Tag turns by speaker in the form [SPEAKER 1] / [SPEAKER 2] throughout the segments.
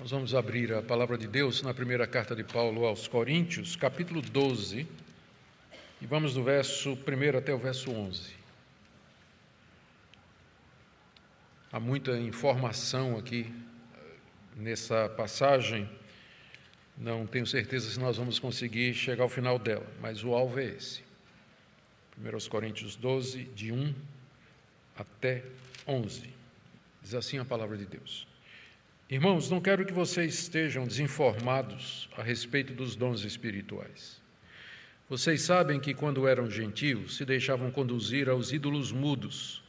[SPEAKER 1] Nós vamos abrir a palavra de Deus na primeira carta de Paulo aos Coríntios, capítulo 12, e vamos do verso 1 até o verso 11. Há muita informação aqui eh, nessa passagem, não tenho certeza se nós vamos conseguir chegar ao final dela, mas o alvo é esse. 1 Coríntios 12, de 1 até 11. Diz assim a palavra de Deus. Irmãos, não quero que vocês estejam desinformados a respeito dos dons espirituais. Vocês sabem que, quando eram gentios, se deixavam conduzir aos ídolos mudos,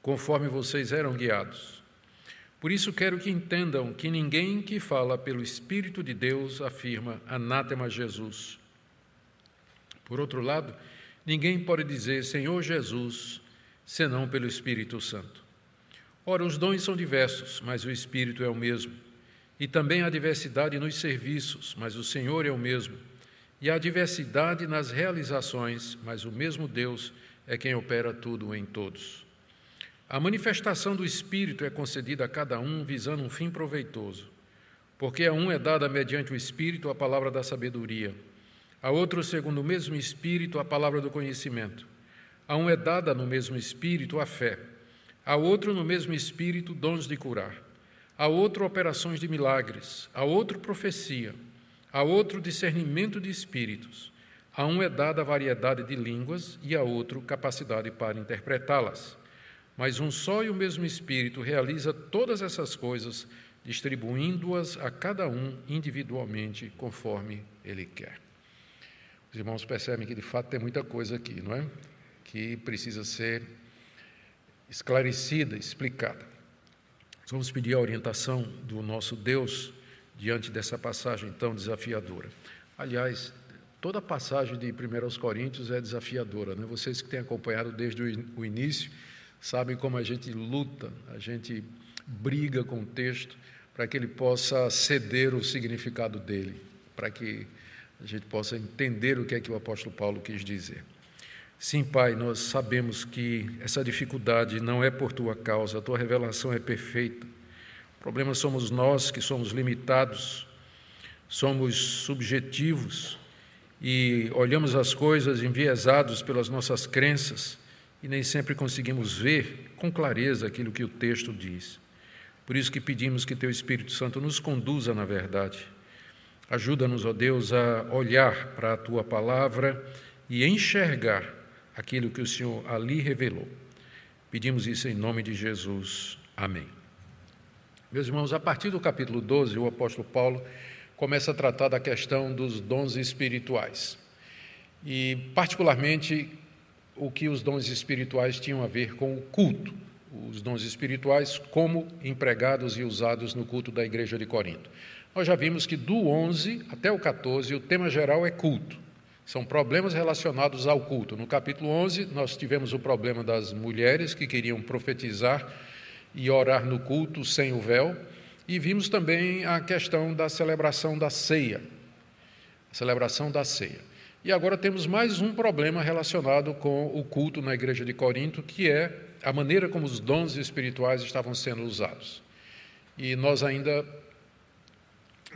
[SPEAKER 1] conforme vocês eram guiados. Por isso quero que entendam que ninguém que fala pelo Espírito de Deus afirma anátema Jesus. Por outro lado, ninguém pode dizer Senhor Jesus senão pelo Espírito Santo. Ora, os dons são diversos, mas o Espírito é o mesmo. E também há diversidade nos serviços, mas o Senhor é o mesmo. E há diversidade nas realizações, mas o mesmo Deus é quem opera tudo em todos. A manifestação do Espírito é concedida a cada um visando um fim proveitoso, porque a um é dada mediante o Espírito a palavra da sabedoria, a outro, segundo o mesmo Espírito, a palavra do conhecimento, a um é dada no mesmo Espírito a fé a outro no mesmo espírito dons de curar, a outro operações de milagres, a outro profecia, a outro discernimento de espíritos. A um é dada a variedade de línguas e a outro capacidade para interpretá-las. Mas um só e o mesmo Espírito realiza todas essas coisas, distribuindo-as a cada um individualmente, conforme ele quer. Os irmãos percebem que de fato tem muita coisa aqui, não é? Que precisa ser esclarecida, explicada. vamos pedir a orientação do nosso Deus diante dessa passagem tão desafiadora. Aliás, toda a passagem de 1 aos Coríntios é desafiadora, né? Vocês que têm acompanhado desde o início sabem como a gente luta, a gente briga com o texto para que ele possa ceder o significado dele, para que a gente possa entender o que é que o apóstolo Paulo quis dizer. Sim, Pai, nós sabemos que essa dificuldade não é por tua causa, a tua revelação é perfeita. O problema somos nós que somos limitados, somos subjetivos e olhamos as coisas enviesados pelas nossas crenças e nem sempre conseguimos ver com clareza aquilo que o texto diz. Por isso que pedimos que teu Espírito Santo nos conduza na verdade. Ajuda-nos, ó Deus, a olhar para a tua palavra e enxergar aquilo que o Senhor ali revelou. Pedimos isso em nome de Jesus. Amém. Meus irmãos, a partir do capítulo 12, o apóstolo Paulo começa a tratar da questão dos dons espirituais. E, particularmente, o que os dons espirituais tinham a ver com o culto. Os dons espirituais como empregados e usados no culto da igreja de Corinto. Nós já vimos que do 11 até o 14 o tema geral é culto. São problemas relacionados ao culto. No capítulo 11, nós tivemos o problema das mulheres que queriam profetizar e orar no culto sem o véu, e vimos também a questão da celebração da ceia. A celebração da ceia. E agora temos mais um problema relacionado com o culto na igreja de Corinto, que é a maneira como os dons espirituais estavam sendo usados. E nós ainda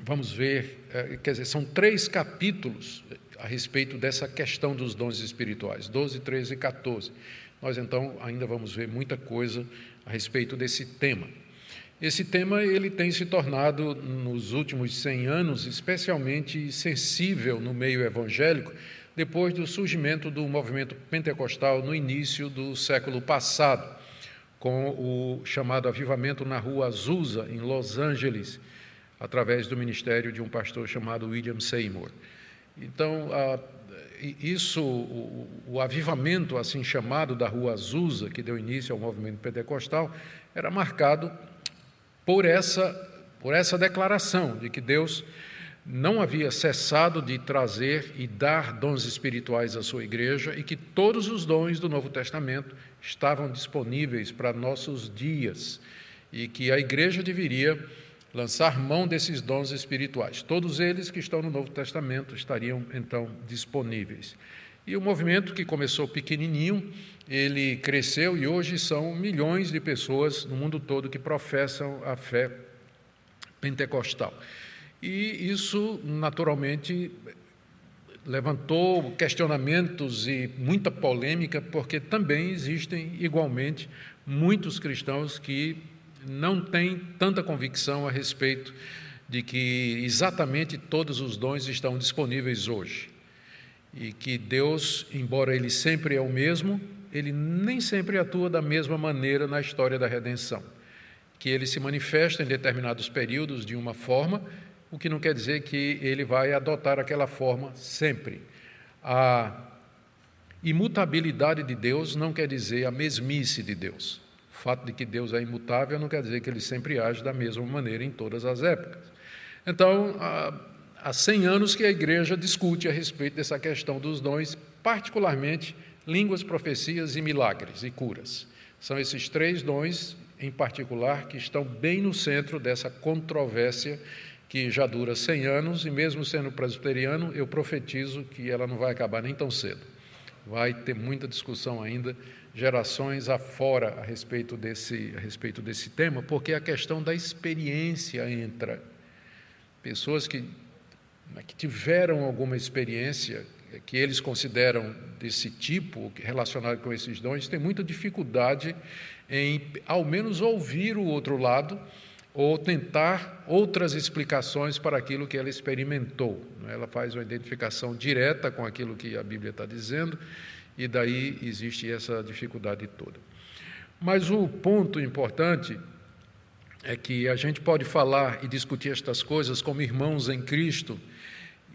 [SPEAKER 1] vamos ver, eh, quer dizer, são três capítulos a respeito dessa questão dos dons espirituais, 12, 13 e 14. Nós então ainda vamos ver muita coisa a respeito desse tema. Esse tema ele tem se tornado nos últimos 100 anos especialmente sensível no meio evangélico, depois do surgimento do movimento pentecostal no início do século passado, com o chamado avivamento na Rua Azusa, em Los Angeles, através do ministério de um pastor chamado William Seymour. Então, isso, o, avivamento assim chamado da Rua Azusa, que deu início ao movimento pentecostal, era marcado por essa, por essa declaração de que Deus não havia cessado de trazer e dar dons espirituais à sua igreja e que todos os dons do Novo Testamento estavam disponíveis para nossos dias e que a igreja deveria lançar mão desses dons espirituais. Todos eles que estão no Novo Testamento estariam então disponíveis. E o movimento que começou pequenininho, ele cresceu e hoje são milhões de pessoas no mundo todo que professam a fé pentecostal. E isso, naturalmente, levantou questionamentos e muita polêmica, porque também existem, igualmente, muitos cristãos que não têm tanta convicção a respeito de que exatamente todos os dons estão disponíveis hoje. E que Deus, embora Ele sempre é o mesmo, Ele nem sempre atua da mesma maneira na história da redenção. Que Ele se manifesta em determinados períodos de uma forma o que não quer dizer que ele vai adotar aquela forma sempre. A imutabilidade de Deus não quer dizer a mesmice de Deus. O fato de que Deus é imutável não quer dizer que ele sempre age da mesma maneira em todas as épocas. Então, há 100 anos que a igreja discute a respeito dessa questão dos dons, particularmente línguas, profecias e milagres e curas. São esses três dons, em particular, que estão bem no centro dessa controvérsia que já dura 100 anos, e mesmo sendo presbiteriano, eu profetizo que ela não vai acabar nem tão cedo. Vai ter muita discussão ainda, gerações afora a respeito desse, a respeito desse tema, porque a questão da experiência entra. Pessoas que, né, que tiveram alguma experiência que eles consideram desse tipo, relacionado com esses dons, têm muita dificuldade em, ao menos, ouvir o outro lado ou tentar outras explicações para aquilo que ela experimentou. Né? Ela faz uma identificação direta com aquilo que a Bíblia está dizendo, e daí existe essa dificuldade toda. Mas o ponto importante é que a gente pode falar e discutir estas coisas como irmãos em Cristo,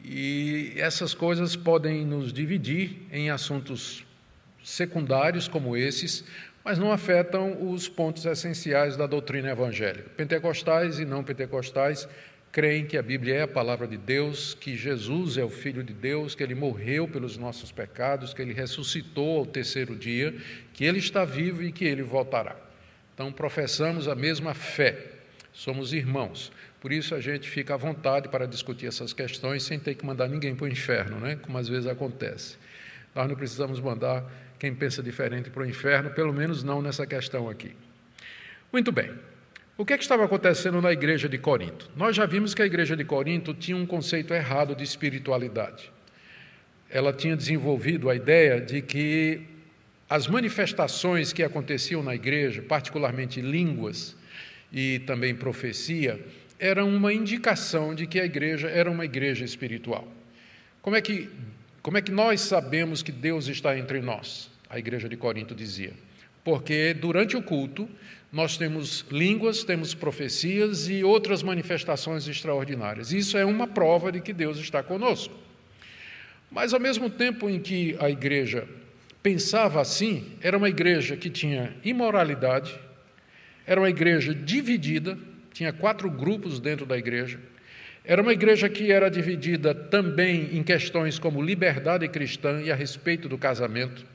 [SPEAKER 1] e essas coisas podem nos dividir em assuntos secundários como esses, mas não afetam os pontos essenciais da doutrina evangélica. Pentecostais e não pentecostais creem que a Bíblia é a palavra de Deus, que Jesus é o Filho de Deus, que ele morreu pelos nossos pecados, que ele ressuscitou ao terceiro dia, que ele está vivo e que ele voltará. Então, professamos a mesma fé, somos irmãos. Por isso, a gente fica à vontade para discutir essas questões sem ter que mandar ninguém para o inferno, né? como às vezes acontece. Nós não precisamos mandar quem pensa diferente para o inferno, pelo menos não nessa questão aqui. Muito bem. O que, é que estava acontecendo na igreja de Corinto? Nós já vimos que a igreja de Corinto tinha um conceito errado de espiritualidade. Ela tinha desenvolvido a ideia de que as manifestações que aconteciam na igreja, particularmente línguas e também profecia, eram uma indicação de que a igreja era uma igreja espiritual. Como é que como é que nós sabemos que Deus está entre nós? A igreja de Corinto dizia. Porque durante o culto nós temos línguas, temos profecias e outras manifestações extraordinárias. Isso é uma prova de que Deus está conosco. Mas ao mesmo tempo em que a igreja pensava assim, era uma igreja que tinha imoralidade, era uma igreja dividida, tinha quatro grupos dentro da igreja era uma igreja que era dividida também em questões como liberdade cristã e a respeito do casamento.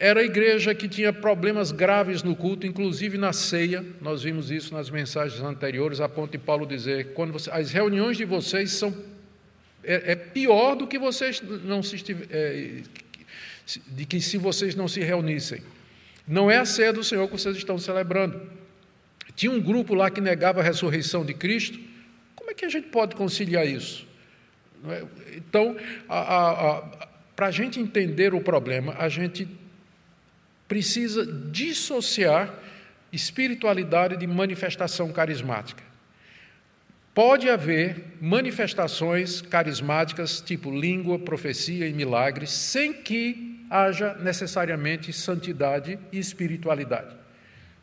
[SPEAKER 1] Era a igreja que tinha problemas graves no culto, inclusive na ceia. Nós vimos isso nas mensagens anteriores, a ponto de Paulo dizer: quando você, as reuniões de vocês são é, é pior do que vocês não se é, de que se vocês não se reunissem. Não é a ceia do Senhor que vocês estão celebrando. Tinha um grupo lá que negava a ressurreição de Cristo como é que a gente pode conciliar isso? É? Então, para a gente entender o problema, a gente precisa dissociar espiritualidade de manifestação carismática. Pode haver manifestações carismáticas, tipo língua, profecia e milagres, sem que haja necessariamente santidade e espiritualidade.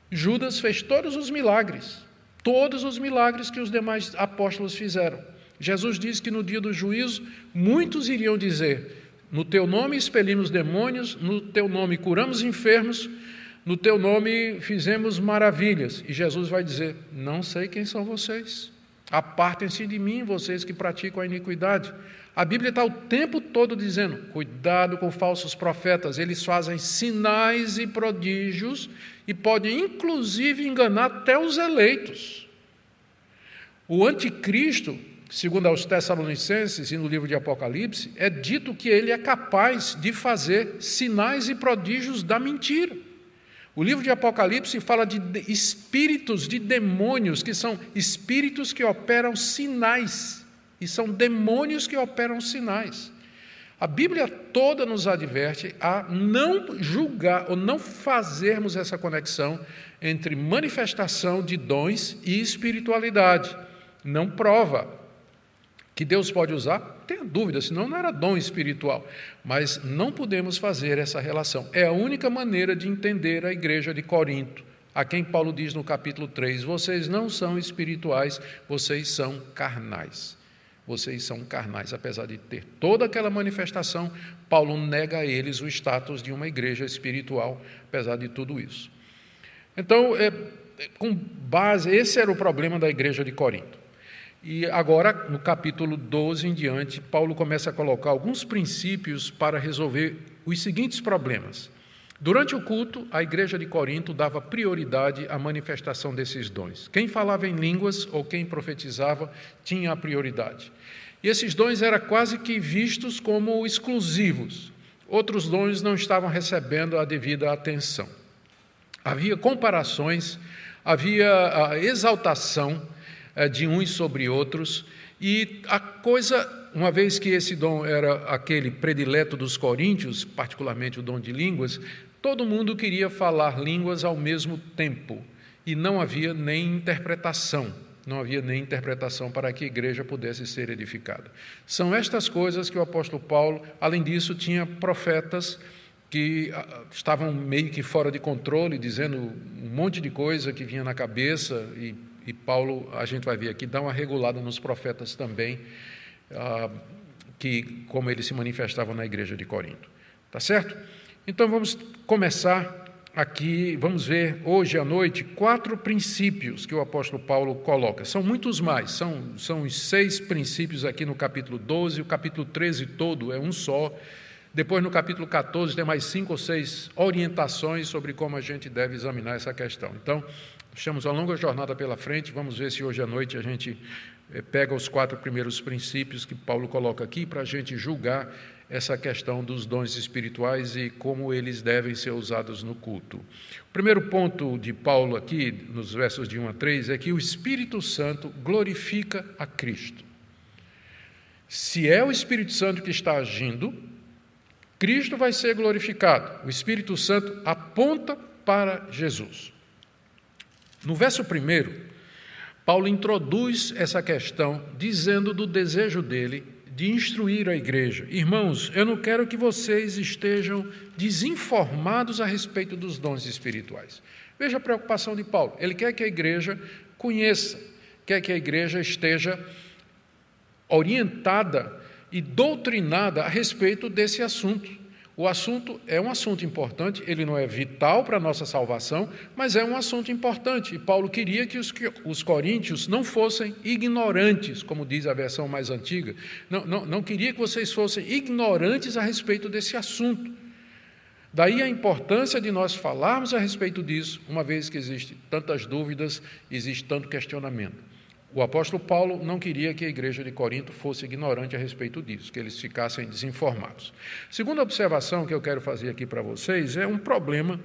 [SPEAKER 1] Judas fez todos os milagres, todos os milagres que os demais apóstolos fizeram. Jesus disse que no dia do juízo, muitos iriam dizer: No teu nome expelimos demônios, no teu nome curamos enfermos, no teu nome fizemos maravilhas. E Jesus vai dizer: Não sei quem são vocês. Apartem-se de mim, vocês que praticam a iniquidade. A Bíblia está o tempo todo dizendo: cuidado com falsos profetas, eles fazem sinais e prodígios e podem inclusive enganar até os eleitos. O anticristo, segundo aos Tessalonicenses e no livro de Apocalipse, é dito que ele é capaz de fazer sinais e prodígios da mentira. O livro de Apocalipse fala de espíritos de demônios, que são espíritos que operam sinais, e são demônios que operam sinais. A Bíblia toda nos adverte a não julgar ou não fazermos essa conexão entre manifestação de dons e espiritualidade. Não prova que Deus pode usar, tenha dúvida, senão não era dom espiritual. Mas não podemos fazer essa relação. É a única maneira de entender a igreja de Corinto, a quem Paulo diz no capítulo 3: vocês não são espirituais, vocês são carnais. Vocês são carnais, apesar de ter toda aquela manifestação, Paulo nega a eles o status de uma igreja espiritual, apesar de tudo isso. Então, é, com base, esse era o problema da igreja de Corinto. E agora, no capítulo 12 em diante, Paulo começa a colocar alguns princípios para resolver os seguintes problemas. Durante o culto, a igreja de Corinto dava prioridade à manifestação desses dons. Quem falava em línguas ou quem profetizava tinha a prioridade. E esses dons eram quase que vistos como exclusivos. Outros dons não estavam recebendo a devida atenção havia comparações, havia a exaltação de uns sobre outros, e a coisa, uma vez que esse dom era aquele predileto dos coríntios, particularmente o dom de línguas, todo mundo queria falar línguas ao mesmo tempo, e não havia nem interpretação, não havia nem interpretação para que a igreja pudesse ser edificada. São estas coisas que o apóstolo Paulo, além disso, tinha profetas que ah, estavam meio que fora de controle, dizendo um monte de coisa que vinha na cabeça, e, e Paulo, a gente vai ver aqui, dá uma regulada nos profetas também, ah, que como eles se manifestavam na igreja de Corinto. Tá certo? Então vamos começar aqui, vamos ver hoje à noite quatro princípios que o apóstolo Paulo coloca. São muitos mais, são, são os seis princípios aqui no capítulo 12, o capítulo 13 todo é um só depois, no capítulo 14, tem mais cinco ou seis orientações sobre como a gente deve examinar essa questão. Então, temos uma longa jornada pela frente, vamos ver se hoje à noite a gente eh, pega os quatro primeiros princípios que Paulo coloca aqui para a gente julgar essa questão dos dons espirituais e como eles devem ser usados no culto. O primeiro ponto de Paulo aqui, nos versos de 1 a 3, é que o Espírito Santo glorifica a Cristo. Se é o Espírito Santo que está agindo, Cristo vai ser glorificado. O Espírito Santo aponta para Jesus. No verso 1, Paulo introduz essa questão dizendo do desejo dele de instruir a igreja. Irmãos, eu não quero que vocês estejam desinformados a respeito dos dons espirituais. Veja a preocupação de Paulo. Ele quer que a igreja conheça, quer que a igreja esteja orientada e doutrinada a respeito desse assunto. O assunto é um assunto importante, ele não é vital para a nossa salvação, mas é um assunto importante. E Paulo queria que os, que os coríntios não fossem ignorantes, como diz a versão mais antiga. Não, não, não queria que vocês fossem ignorantes a respeito desse assunto. Daí a importância de nós falarmos a respeito disso, uma vez que existem tantas dúvidas, existe tanto questionamento. O apóstolo Paulo não queria que a igreja de Corinto fosse ignorante a respeito disso, que eles ficassem desinformados. Segunda observação que eu quero fazer aqui para vocês é um problema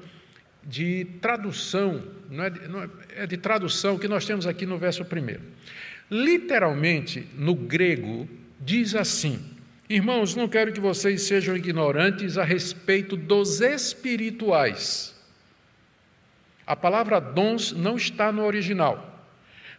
[SPEAKER 1] de tradução, não é de, não é, é de tradução que nós temos aqui no verso primeiro. Literalmente, no grego, diz assim: Irmãos, não quero que vocês sejam ignorantes a respeito dos espirituais. A palavra dons não está no original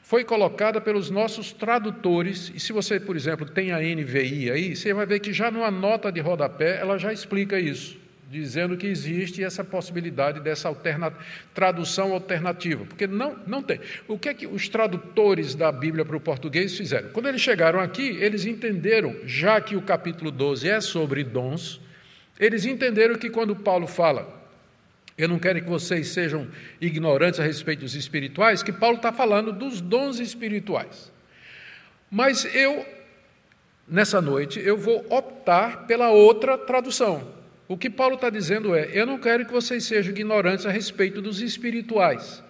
[SPEAKER 1] foi colocada pelos nossos tradutores, e se você, por exemplo, tem a NVI aí, você vai ver que já numa nota de rodapé ela já explica isso, dizendo que existe essa possibilidade dessa alterna tradução alternativa, porque não, não tem. O que é que os tradutores da Bíblia para o português fizeram? Quando eles chegaram aqui, eles entenderam, já que o capítulo 12 é sobre dons, eles entenderam que quando Paulo fala eu não quero que vocês sejam ignorantes a respeito dos espirituais, que Paulo está falando dos dons espirituais. Mas eu, nessa noite, eu vou optar pela outra tradução. O que Paulo está dizendo é: eu não quero que vocês sejam ignorantes a respeito dos espirituais.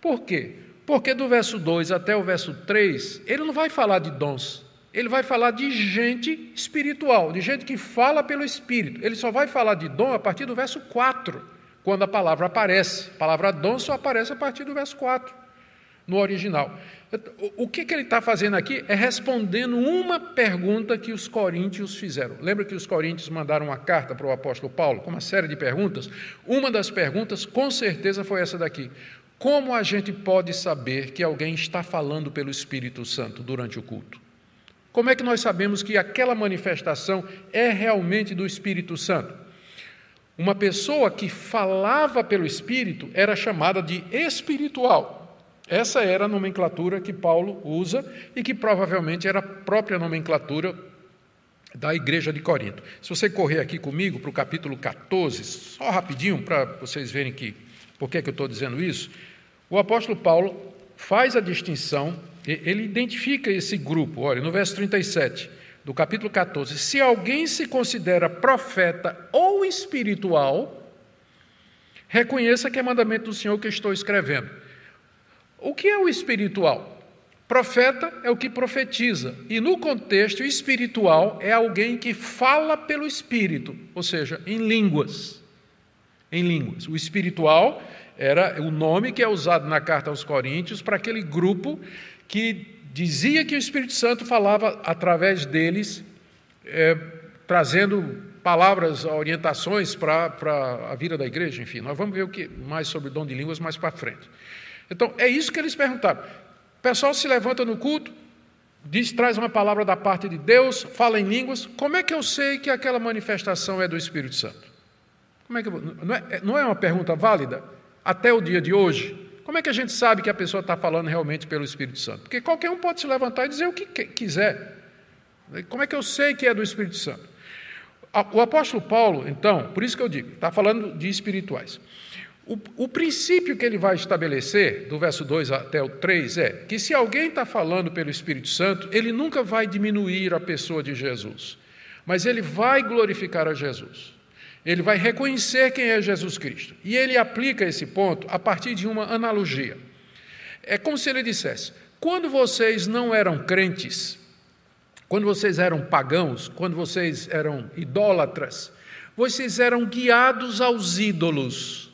[SPEAKER 1] Por quê? Porque do verso 2 até o verso 3, ele não vai falar de dons, ele vai falar de gente espiritual, de gente que fala pelo Espírito. Ele só vai falar de dom a partir do verso 4 quando a palavra aparece. A palavra dom só aparece a partir do verso 4, no original. O que, que ele está fazendo aqui é respondendo uma pergunta que os coríntios fizeram. Lembra que os coríntios mandaram uma carta para o apóstolo Paulo com uma série de perguntas? Uma das perguntas, com certeza, foi essa daqui: Como a gente pode saber que alguém está falando pelo Espírito Santo durante o culto? Como é que nós sabemos que aquela manifestação é realmente do Espírito Santo? Uma pessoa que falava pelo Espírito era chamada de espiritual. Essa era a nomenclatura que Paulo usa e que provavelmente era a própria nomenclatura da igreja de Corinto. Se você correr aqui comigo para o capítulo 14, só rapidinho para vocês verem que por que, que eu estou dizendo isso, o apóstolo Paulo faz a distinção, ele identifica esse grupo, olha, no verso 37 do capítulo 14: se alguém se considera profeta ou espiritual, reconheça que é mandamento do Senhor que estou escrevendo. O que é o espiritual? Profeta é o que profetiza, e no contexto espiritual é alguém que fala pelo espírito, ou seja, em línguas. Em línguas. O espiritual era o nome que é usado na carta aos Coríntios para aquele grupo que dizia que o Espírito Santo falava através deles, é, trazendo palavras, orientações para, a vida da igreja, enfim. Nós vamos ver o que mais sobre o dom de línguas mais para frente. Então, é isso que eles perguntaram. O pessoal se levanta no culto, diz, traz uma palavra da parte de Deus, fala em línguas. Como é que eu sei que aquela manifestação é do Espírito Santo? Como é que eu, não, é, não é uma pergunta válida? Até o dia de hoje. Como é que a gente sabe que a pessoa está falando realmente pelo Espírito Santo? Porque qualquer um pode se levantar e dizer o que quiser. Como é que eu sei que é do Espírito Santo? O apóstolo Paulo, então, por isso que eu digo, está falando de espirituais. O, o, princípio que ele vai estabelecer, do verso 2 até o 3, é que se alguém está falando pelo Espírito Santo, ele nunca vai diminuir a pessoa de Jesus, mas ele vai glorificar a Jesus. Ele vai reconhecer quem é Jesus Cristo. E ele aplica esse ponto a partir de uma analogia. É como se ele dissesse: quando vocês não eram crentes, quando vocês eram pagãos, quando vocês eram idólatras, vocês eram guiados aos ídolos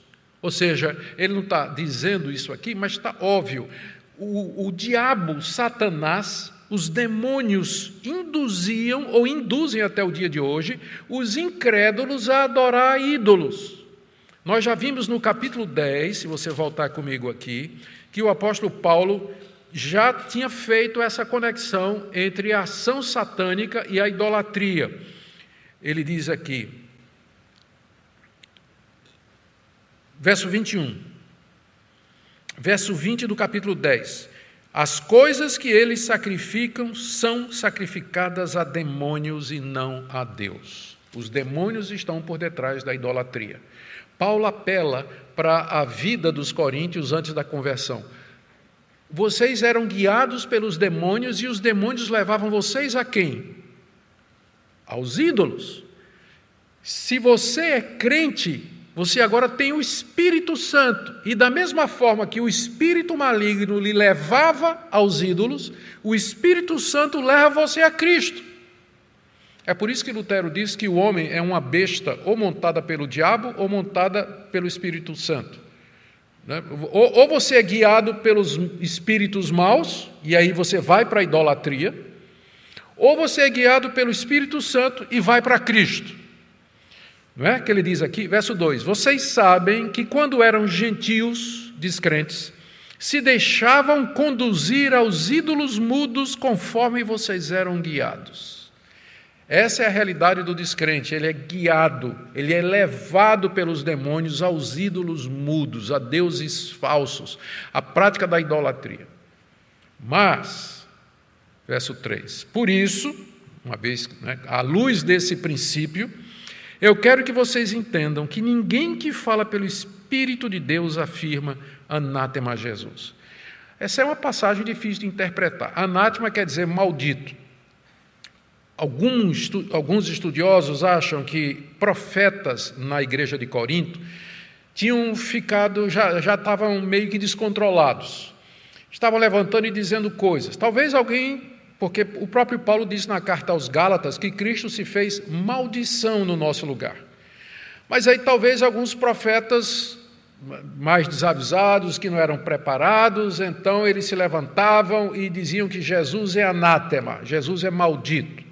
[SPEAKER 1] ou seja, ele não está dizendo isso aqui, mas está óbvio. O, o diabo, Satanás, os demônios induziam, ou induzem até o dia de hoje, os incrédulos a adorar ídolos. Nós já vimos no capítulo 10, se você voltar comigo aqui, que o apóstolo Paulo já tinha feito essa conexão entre a ação satânica e a idolatria. Ele diz aqui, Verso 21. Verso 20 do capítulo 10. As coisas que eles sacrificam são sacrificadas a demônios e não a Deus. Os demônios estão por detrás da idolatria. Paulo apela para a vida dos coríntios antes da conversão. Vocês eram guiados pelos demônios e os demônios levavam vocês a quem? Aos ídolos. Se você é crente, você agora tem o Espírito Santo. E da mesma forma que o espírito maligno lhe levava aos ídolos, o Espírito Santo leva você a Cristo. É por isso que Lutero diz que o homem é uma besta ou montada pelo diabo ou montada pelo Espírito Santo. Né? Ou você é guiado pelos espíritos maus, e aí você vai para a idolatria, ou você é guiado pelo Espírito Santo e vai para Cristo. Não é que ele diz aqui, verso 2: Vocês sabem que quando eram gentios, descrentes, se deixavam conduzir aos ídolos mudos conforme vocês eram guiados. Essa é a realidade do descrente, ele é guiado, ele é levado pelos demônios aos ídolos mudos, a deuses falsos, a prática da idolatria. Mas, verso 3: Por isso, uma vez né, à luz desse princípio, eu quero que vocês entendam que ninguém que fala pelo Espírito de Deus afirma anátema a Jesus. Essa é uma passagem difícil de interpretar. Anátema quer dizer maldito. Alguns, alguns estudiosos acham que profetas na igreja de Corinto tinham ficado, já, já estavam meio que descontrolados. Estavam levantando e dizendo coisas. Talvez alguém porque o próprio Paulo diz na carta aos Gálatas que Cristo se fez maldição no nosso lugar. Mas aí talvez alguns profetas mais desavisados, que não eram preparados, então eles se levantavam e diziam que Jesus é anátema, Jesus é maldito.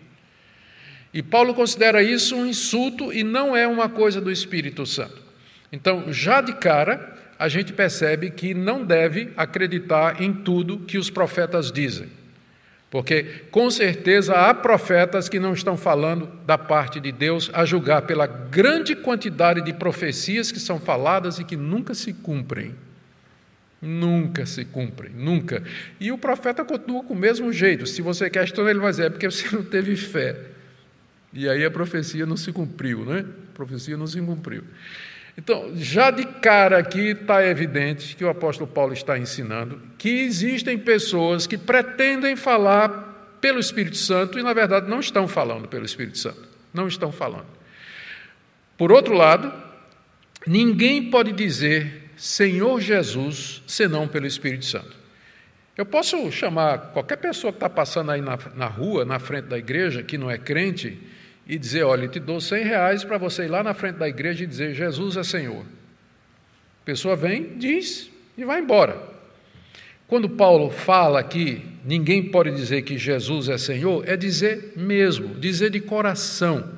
[SPEAKER 1] E Paulo considera isso um insulto e não é uma coisa do Espírito Santo. Então, já de cara, a gente percebe que não deve acreditar em tudo que os profetas dizem. Porque, com certeza, há profetas que não estão falando da parte de Deus, a julgar pela grande quantidade de profecias que são faladas e que nunca se cumprem. Nunca se cumprem, nunca. E o profeta continua com o mesmo jeito. Se você questiona, ele vai dizer: é porque você não teve fé. E aí a profecia não se cumpriu, né? A profecia não se cumpriu. Então, já de cara aqui está evidente que o apóstolo Paulo está ensinando que existem pessoas que pretendem falar pelo Espírito Santo e, na verdade, não estão falando pelo Espírito Santo. Não estão falando. Por outro lado, ninguém pode dizer Senhor Jesus senão pelo Espírito Santo. Eu posso chamar qualquer pessoa que está passando aí na, na rua, na frente da igreja, que não é crente, e dizer: Olha, te dou 100 reais para você ir lá na frente da igreja e dizer: Jesus é Senhor. A pessoa vem, diz e vai embora. Quando Paulo fala que ninguém pode dizer que Jesus é Senhor, é dizer mesmo, dizer de coração,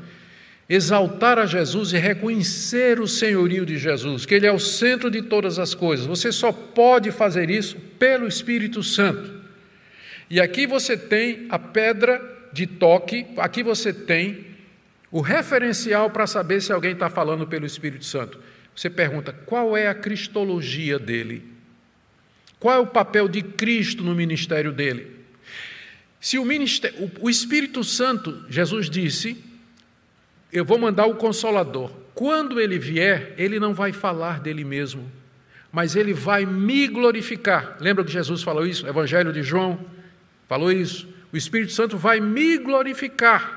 [SPEAKER 1] exaltar a Jesus e reconhecer o senhorio de Jesus, que Ele é o centro de todas as coisas. Você só pode fazer isso pelo Espírito Santo. E aqui você tem a pedra de toque, aqui você tem o referencial para saber se alguém está falando pelo Espírito Santo. Você pergunta qual é a cristologia dele? Qual é o papel de Cristo no ministério dele? Se o, ministério, o Espírito Santo, Jesus disse, eu vou mandar o Consolador. Quando ele vier, ele não vai falar dele mesmo, mas ele vai me glorificar. Lembra que Jesus falou isso? Evangelho de João falou isso. O Espírito Santo vai me glorificar.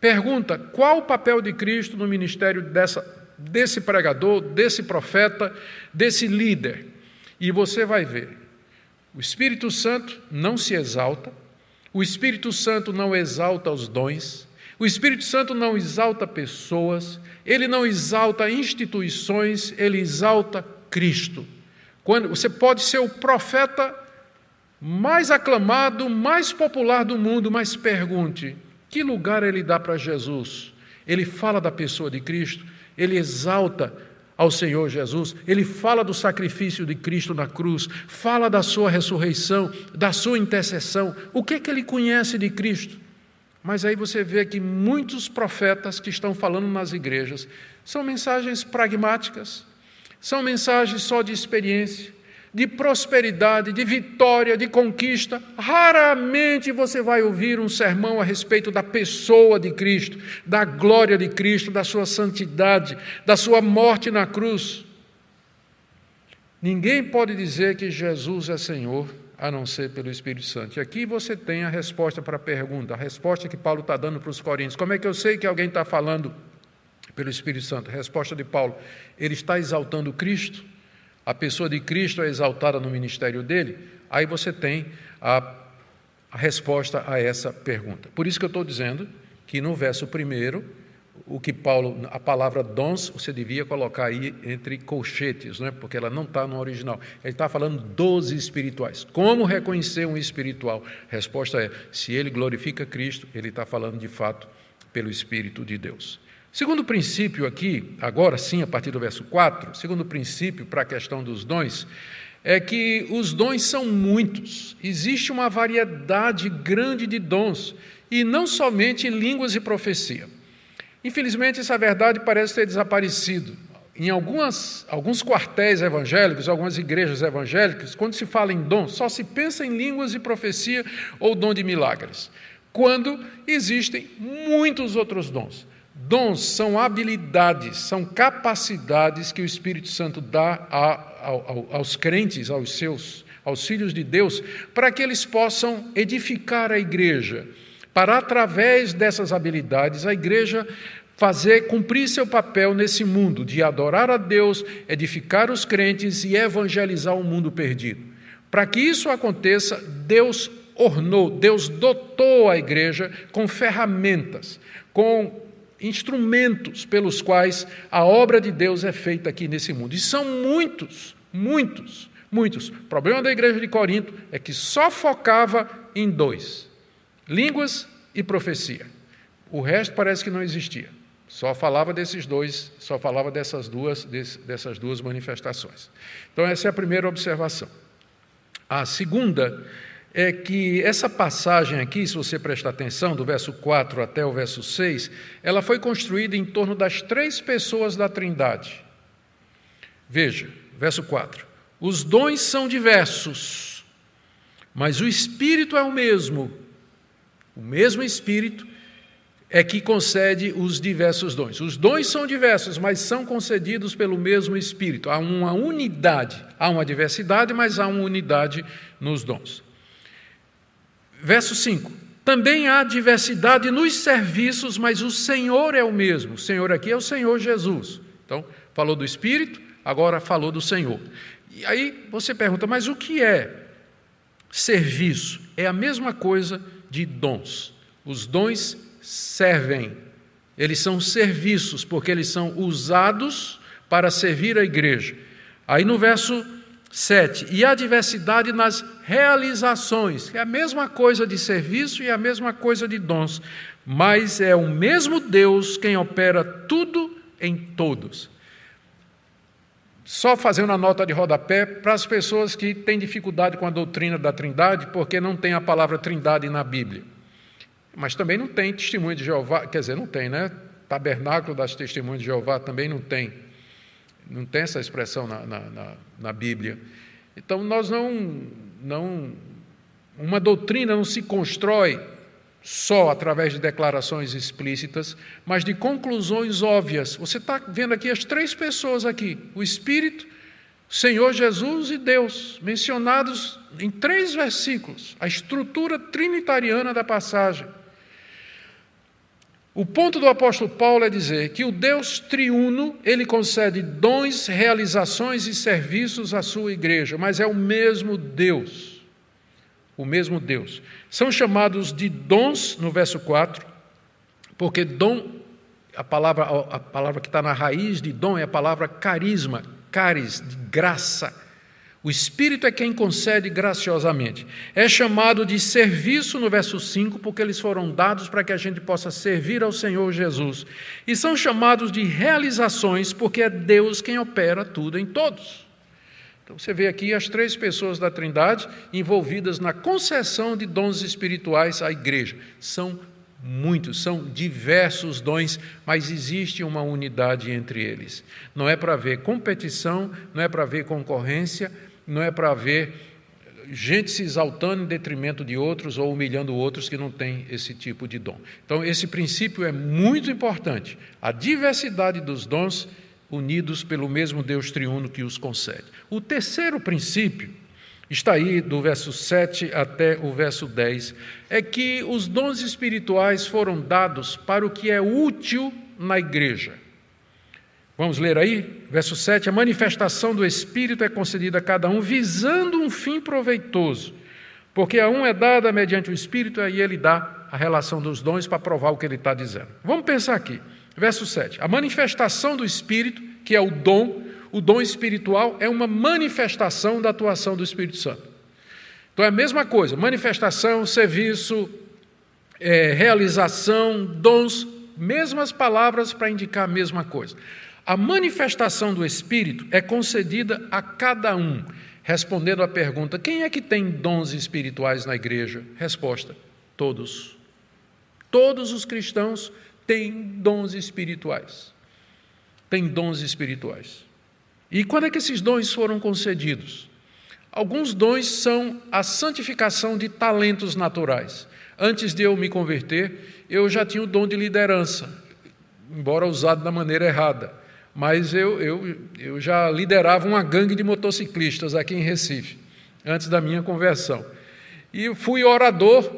[SPEAKER 1] Pergunta: qual o papel de Cristo no ministério dessa, desse pregador, desse profeta, desse líder? E você vai ver. O Espírito Santo não se exalta, o Espírito Santo não exalta os dons, o Espírito Santo não exalta pessoas, ele não exalta instituições, ele exalta Cristo. Quando você pode ser o profeta mais aclamado, mais popular do mundo, mas pergunte: que lugar ele dá para Jesus? Ele fala da pessoa de Cristo, ele exalta ao Senhor Jesus, ele fala do sacrifício de Cristo na cruz, fala da sua ressurreição, da sua intercessão. O que é que ele conhece de Cristo? Mas aí você vê que muitos profetas que estão falando nas igrejas são mensagens pragmáticas, são mensagens só de experiência, de prosperidade, de vitória, de conquista. Raramente você vai ouvir um sermão a respeito da pessoa de Cristo, da glória de Cristo, da sua santidade, da sua morte na cruz. Ninguém pode dizer que Jesus é Senhor a não ser pelo Espírito Santo. E aqui você tem a resposta para a pergunta, a resposta que Paulo está dando para os Coríntios. Como é que eu sei que alguém está falando pelo Espírito Santo? A resposta de Paulo: ele está exaltando Cristo a pessoa de Cristo é exaltada no ministério dele, aí você tem a, a resposta a essa pergunta. Por isso que eu estou dizendo que no verso primeiro, o que Paulo, a palavra dons, você devia colocar aí entre colchetes, é? porque ela não está no original. Ele está falando dos espirituais. Como reconhecer um espiritual? Resposta é: se ele glorifica Cristo, ele está falando de fato pelo Espírito de Deus. Segundo princípio aqui, agora sim, a partir do verso 4, segundo princípio para a questão dos dons, é que os dons são muitos, existe uma variedade grande de dons, e não somente línguas e profecia. Infelizmente, essa verdade parece ter desaparecido. Em algumas, alguns quartéis evangélicos, algumas igrejas evangélicas, quando se fala em dom, só se pensa em línguas e profecia ou dom de milagres, quando existem muitos outros dons. Dons são habilidades, são capacidades que o Espírito Santo dá a, aos crentes, aos seus, aos filhos de Deus, para que eles possam edificar a igreja, para através dessas habilidades a igreja fazer cumprir seu papel nesse mundo de adorar a Deus, edificar os crentes e evangelizar o mundo perdido. Para que isso aconteça, Deus ornou, Deus dotou a igreja com ferramentas, com instrumentos pelos quais a obra de Deus é feita aqui nesse mundo. E são muitos, muitos, muitos. O problema da igreja de Corinto é que só focava em dois: línguas e profecia. O resto parece que não existia. Só falava desses dois, só falava dessas duas, dessas duas manifestações. Então, essa é a primeira observação. A segunda é que essa passagem aqui, se você prestar atenção, do verso 4 até o verso 6, ela foi construída em torno das três pessoas da Trindade. Veja, verso 4. Os dons são diversos, mas o Espírito é o mesmo. O mesmo Espírito é que concede os diversos dons. Os dons são diversos, mas são concedidos pelo mesmo Espírito. Há uma unidade, há uma diversidade, mas há uma unidade nos dons. Verso 5: Também há diversidade nos serviços, mas o Senhor é o mesmo. O Senhor aqui é o Senhor Jesus. Então, falou do Espírito, agora falou do Senhor. E aí você pergunta, mas o que é serviço? É a mesma coisa de dons. Os dons servem. Eles são serviços, porque eles são usados para servir a igreja. Aí no verso 7, e a diversidade nas realizações, é a mesma coisa de serviço e a mesma coisa de dons, mas é o mesmo Deus quem opera tudo em todos. Só fazendo a nota de rodapé para as pessoas que têm dificuldade com a doutrina da Trindade, porque não tem a palavra Trindade na Bíblia. Mas também não tem testemunho de Jeová, quer dizer, não tem, né? Tabernáculo das testemunhas de Jeová também não tem. Não tem essa expressão na, na, na, na Bíblia. Então, nós não, não. Uma doutrina não se constrói só através de declarações explícitas, mas de conclusões óbvias. Você está vendo aqui as três pessoas aqui: o Espírito, Senhor Jesus e Deus, mencionados em três versículos, a estrutura trinitariana da passagem. O ponto do apóstolo Paulo é dizer que o Deus triuno, ele concede dons, realizações e serviços à sua igreja, mas é o mesmo Deus. O mesmo Deus. São chamados de dons no verso 4, porque dom, a palavra, a palavra que está na raiz de dom é a palavra carisma, caris, de graça o Espírito é quem concede graciosamente. É chamado de serviço no verso 5, porque eles foram dados para que a gente possa servir ao Senhor Jesus. E são chamados de realizações, porque é Deus quem opera tudo em todos. Então você vê aqui as três pessoas da Trindade envolvidas na concessão de dons espirituais à igreja. São muitos, são diversos dons, mas existe uma unidade entre eles. Não é para ver competição, não é para ver concorrência, não é para ver gente se exaltando em detrimento de outros ou humilhando outros que não têm esse tipo de dom. Então, esse princípio é muito importante. A diversidade dos dons unidos pelo mesmo Deus triuno que os concede. O terceiro princípio, está aí do verso 7 até o verso 10, é que os dons espirituais foram dados para o que é útil na igreja. Vamos ler aí, verso 7: A manifestação do Espírito é concedida a cada um visando um fim proveitoso, porque a um é dada mediante o Espírito e ele dá a relação dos dons para provar o que ele está dizendo. Vamos pensar aqui, verso 7: A manifestação do Espírito, que é o dom, o dom espiritual é uma manifestação da atuação do Espírito Santo. Então é a mesma coisa, manifestação, serviço, é, realização, dons, mesmas palavras para indicar a mesma coisa. A manifestação do Espírito é concedida a cada um. Respondendo à pergunta: quem é que tem dons espirituais na igreja? Resposta: todos. Todos os cristãos têm dons espirituais. Têm dons espirituais. E quando é que esses dons foram concedidos? Alguns dons são a santificação de talentos naturais. Antes de eu me converter, eu já tinha o dom de liderança, embora usado da maneira errada mas eu, eu, eu já liderava uma gangue de motociclistas aqui em Recife, antes da minha conversão. E fui orador,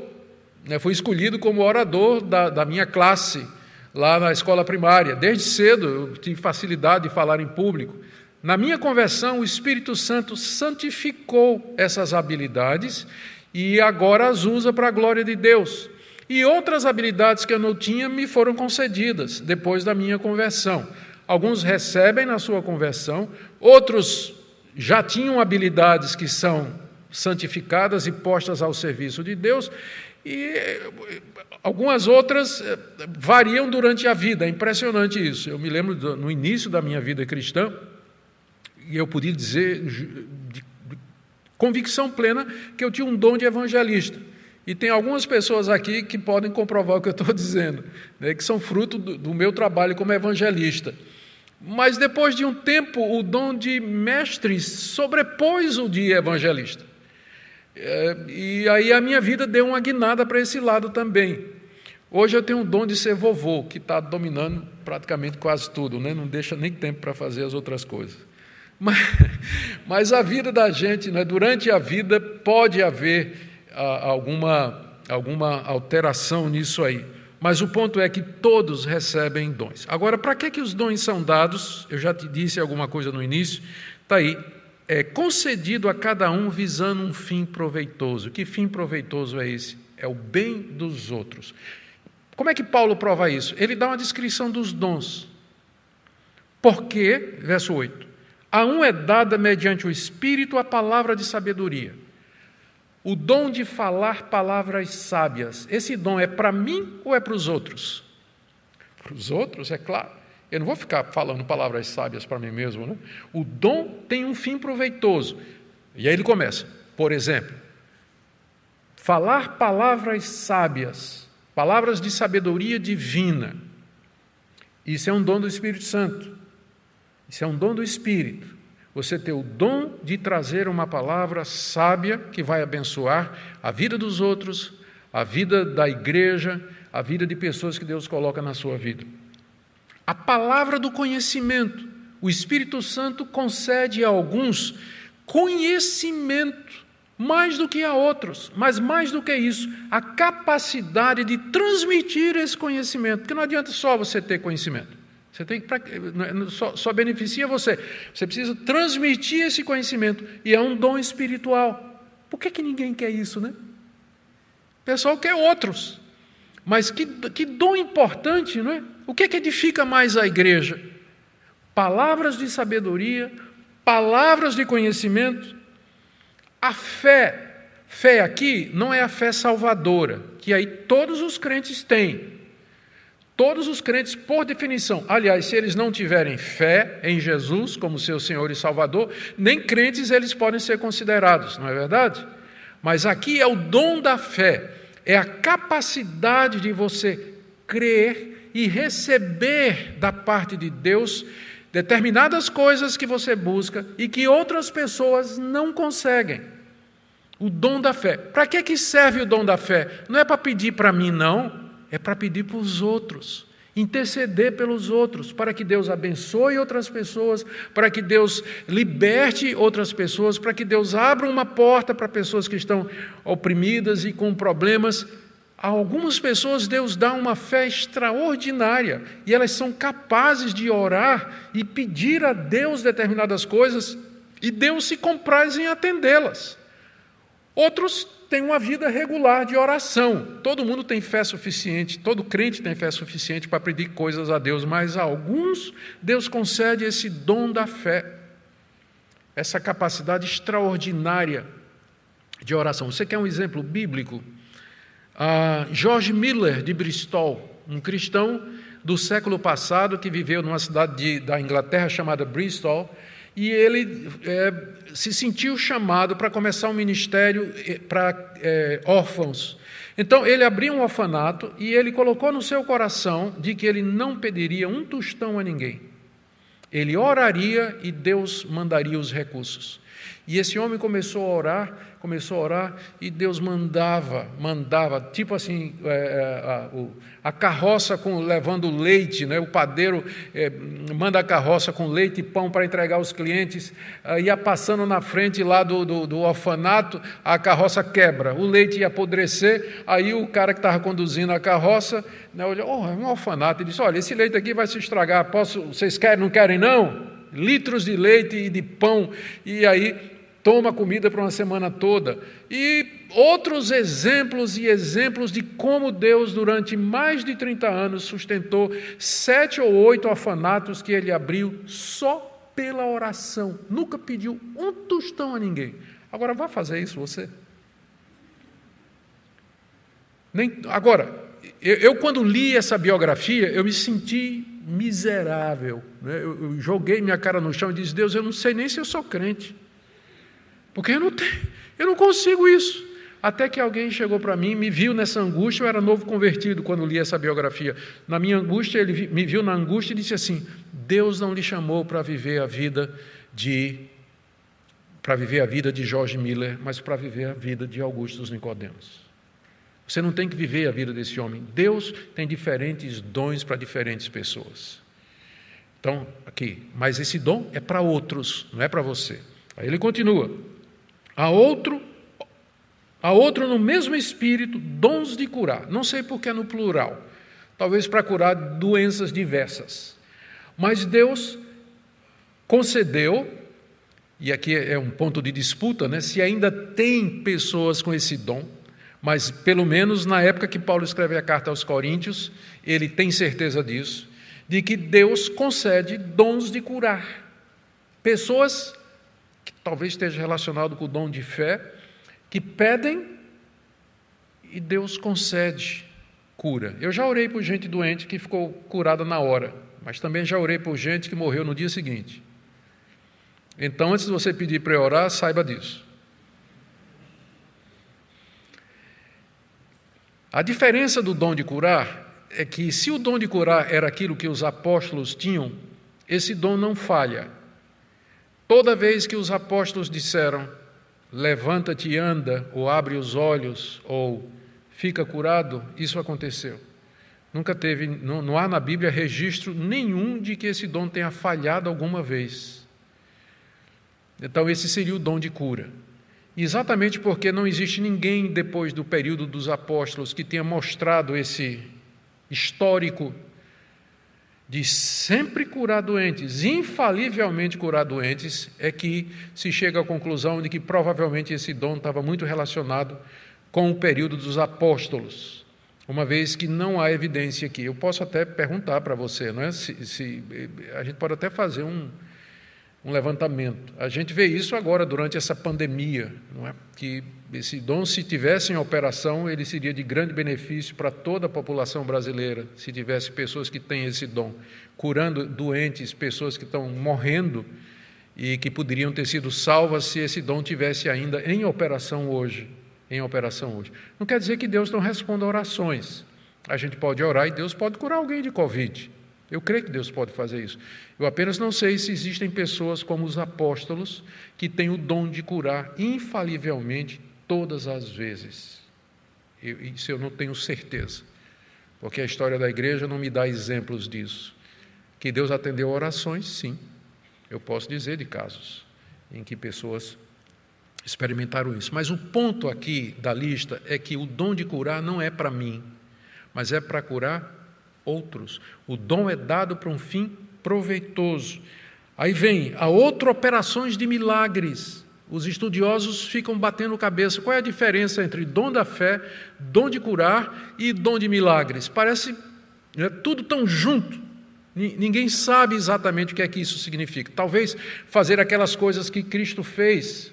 [SPEAKER 1] né, fui escolhido como orador da, da minha classe lá na escola primária. Desde cedo eu tive facilidade de falar em público. Na minha conversão, o Espírito Santo santificou essas habilidades e agora as usa para a glória de Deus. E outras habilidades que eu não tinha me foram concedidas depois da minha conversão. Alguns recebem na sua conversão, outros já tinham habilidades que são santificadas e postas ao serviço de Deus, e algumas outras eh, variam durante a vida, é impressionante isso. Eu me lembro do, no início da minha vida cristã, e eu podia dizer de convicção plena que eu tinha um dom de evangelista. E tem algumas pessoas aqui que podem comprovar o que eu estou dizendo, né, que são fruto do, do meu trabalho como evangelista. Mas depois de um tempo, o dom de mestre sobrepôs o de evangelista. É, e aí a minha vida deu uma guinada para esse lado também. Hoje eu tenho o dom de ser vovô, que está dominando praticamente quase tudo, né? não deixa nem tempo para fazer as outras coisas. Mas, mas a vida da gente, né? durante a vida, pode haver ah, alguma, alguma alteração nisso aí. Mas o ponto é que todos recebem dons. Agora, para que, que os dons são dados? Eu já te disse alguma coisa no início, está aí. É concedido a cada um visando um fim proveitoso. Que fim proveitoso é esse? É o bem dos outros. Como é que Paulo prova isso? Ele dá uma descrição dos dons. Porque, verso 8, a um é dada mediante o Espírito a palavra de sabedoria o dom de falar palavras sábias, esse dom é para mim ou é para os outros? Para os outros, é claro. Eu não vou ficar falando palavras sábias para mim mesmo, né? O dom tem um fim proveitoso. E aí ele começa, por exemplo, falar palavras sábias, palavras de sabedoria divina. Isso é um dom do Espírito Santo. Isso é um dom do Espírito. Você ter o dom de trazer uma palavra sábia que vai abençoar a vida dos outros, a vida da igreja, a vida de pessoas que Deus coloca na sua vida. A palavra do conhecimento. O Espírito Santo concede a alguns conhecimento, mais do que a outros, mas mais do que isso, a capacidade de transmitir esse conhecimento, porque não adianta só você ter conhecimento. Você tem que é, só, só beneficia você. Você precisa transmitir esse conhecimento e é um dom espiritual. Por que, que ninguém quer isso, né? O pessoal quer outros. Mas que, que dom importante, não é? O que, que edifica mais a igreja? Palavras de sabedoria, palavras de conhecimento. A fé, fé aqui não é a fé salvadora, que aí todos os crentes têm. Todos os crentes, por definição, aliás, se eles não tiverem fé em Jesus como seu Senhor e Salvador, nem crentes eles podem ser considerados, não é verdade? Mas aqui é o dom da fé, é a capacidade de você crer e receber da parte de Deus determinadas coisas que você busca e que outras pessoas não conseguem. O dom da fé. Para que, que serve o dom da fé? Não é para pedir para mim, não é para pedir para os outros, interceder pelos outros, para que Deus abençoe outras pessoas, para que Deus liberte outras pessoas, para que Deus abra uma porta para pessoas que estão oprimidas e com problemas. A algumas pessoas Deus dá uma fé extraordinária e elas são capazes de orar e pedir a Deus determinadas coisas e Deus se compraz em atendê-las. Outros têm uma vida regular de oração. Todo mundo tem fé suficiente, todo crente tem fé suficiente para pedir coisas a Deus, mas a alguns Deus concede esse dom da fé, essa capacidade extraordinária de oração. Você quer um exemplo bíblico? Ah, George Miller, de Bristol, um cristão do século passado que viveu numa cidade de, da Inglaterra chamada Bristol, e ele é, se sentiu chamado para começar um ministério eh, para é, órfãos. Então ele abriu um orfanato e ele colocou no seu coração de que ele não pediria um tostão a ninguém. Ele oraria e Deus mandaria os recursos. E esse homem começou a orar, começou a orar, e Deus mandava, mandava, tipo assim, é, é, a, a, carroça com, levando leite, né? o padeiro é, manda a carroça com leite e pão para entregar aos clientes, ia passando na frente lá do, do, do, orfanato, a carroça quebra, o leite ia apodrecer, aí o cara que estava conduzindo a carroça, né, olhou, oh, é um orfanato, ele disse, olha, esse leite aqui vai se estragar, posso, vocês querem, não querem não? Litros de leite e de pão. E aí toma comida para uma semana toda. E outros exemplos e exemplos de como Deus, durante mais de 30 anos, sustentou sete ou oito orfanatos que ele abriu só pela oração. Nunca pediu um tostão a ninguém. Agora, vá fazer isso você. Nem, agora, eu, eu, quando li essa biografia, eu me senti miserável. Né? Eu, eu joguei minha cara no chão e disse: Deus, eu não sei nem se eu sou crente. Porque eu não, tenho, eu não consigo isso. Até que alguém chegou para mim, me viu nessa angústia, eu era novo convertido quando li essa biografia. Na minha angústia, ele me viu na angústia e disse assim: Deus não lhe chamou para viver a vida de para viver a vida de George Miller, mas para viver a vida de Augustus Nicodemos. Você não tem que viver a vida desse homem. Deus tem diferentes dons para diferentes pessoas. Então, aqui, mas esse dom é para outros, não é para você. Aí ele continua. Há outro, há outro no mesmo espírito, dons de curar. Não sei por que é no plural. Talvez para curar doenças diversas. Mas Deus concedeu, e aqui é um ponto de disputa, né, se ainda tem pessoas com esse dom, mas pelo menos na época que Paulo escreve a carta aos Coríntios, ele tem certeza disso, de que Deus concede dons de curar. Pessoas talvez esteja relacionado com o dom de fé, que pedem e Deus concede cura. Eu já orei por gente doente que ficou curada na hora, mas também já orei por gente que morreu no dia seguinte. Então, antes de você pedir para orar, saiba disso. A diferença do dom de curar é que, se o dom de curar era aquilo que os apóstolos tinham, esse dom não falha. Toda vez que os apóstolos disseram, levanta-te e anda, ou abre os olhos, ou fica curado, isso aconteceu. Nunca teve, não, não há na Bíblia registro nenhum de que esse dom tenha falhado alguma vez. Então, esse seria o dom de cura. Exatamente porque não existe ninguém depois do período dos apóstolos que tenha mostrado esse histórico de sempre curar doentes, infalivelmente curar doentes, é que se chega à conclusão de que provavelmente esse dom estava muito relacionado com o período dos apóstolos, uma vez que não há evidência aqui. Eu posso até perguntar para você, não é? Se, se, a gente pode até fazer um, um levantamento. A gente vê isso agora durante essa pandemia, não é? Que esse dom, se tivesse em operação, ele seria de grande benefício para toda a população brasileira, se tivesse pessoas que têm esse dom, curando doentes, pessoas que estão morrendo e que poderiam ter sido salvas se esse dom tivesse ainda em operação hoje, em operação hoje. Não quer dizer que Deus não responda orações. A gente pode orar e Deus pode curar alguém de covid. Eu creio que Deus pode fazer isso. Eu apenas não sei se existem pessoas como os apóstolos que têm o dom de curar infalivelmente todas as vezes. Eu, isso eu não tenho certeza, porque a história da igreja não me dá exemplos disso. Que Deus atendeu orações, sim. Eu posso dizer de casos em que pessoas experimentaram isso. Mas o ponto aqui da lista é que o dom de curar não é para mim, mas é para curar outros. O dom é dado para um fim proveitoso. Aí vem a outra operações de milagres. Os estudiosos ficam batendo cabeça. Qual é a diferença entre dom da fé, dom de curar e dom de milagres? Parece né, tudo tão junto. Ninguém sabe exatamente o que é que isso significa. Talvez fazer aquelas coisas que Cristo fez,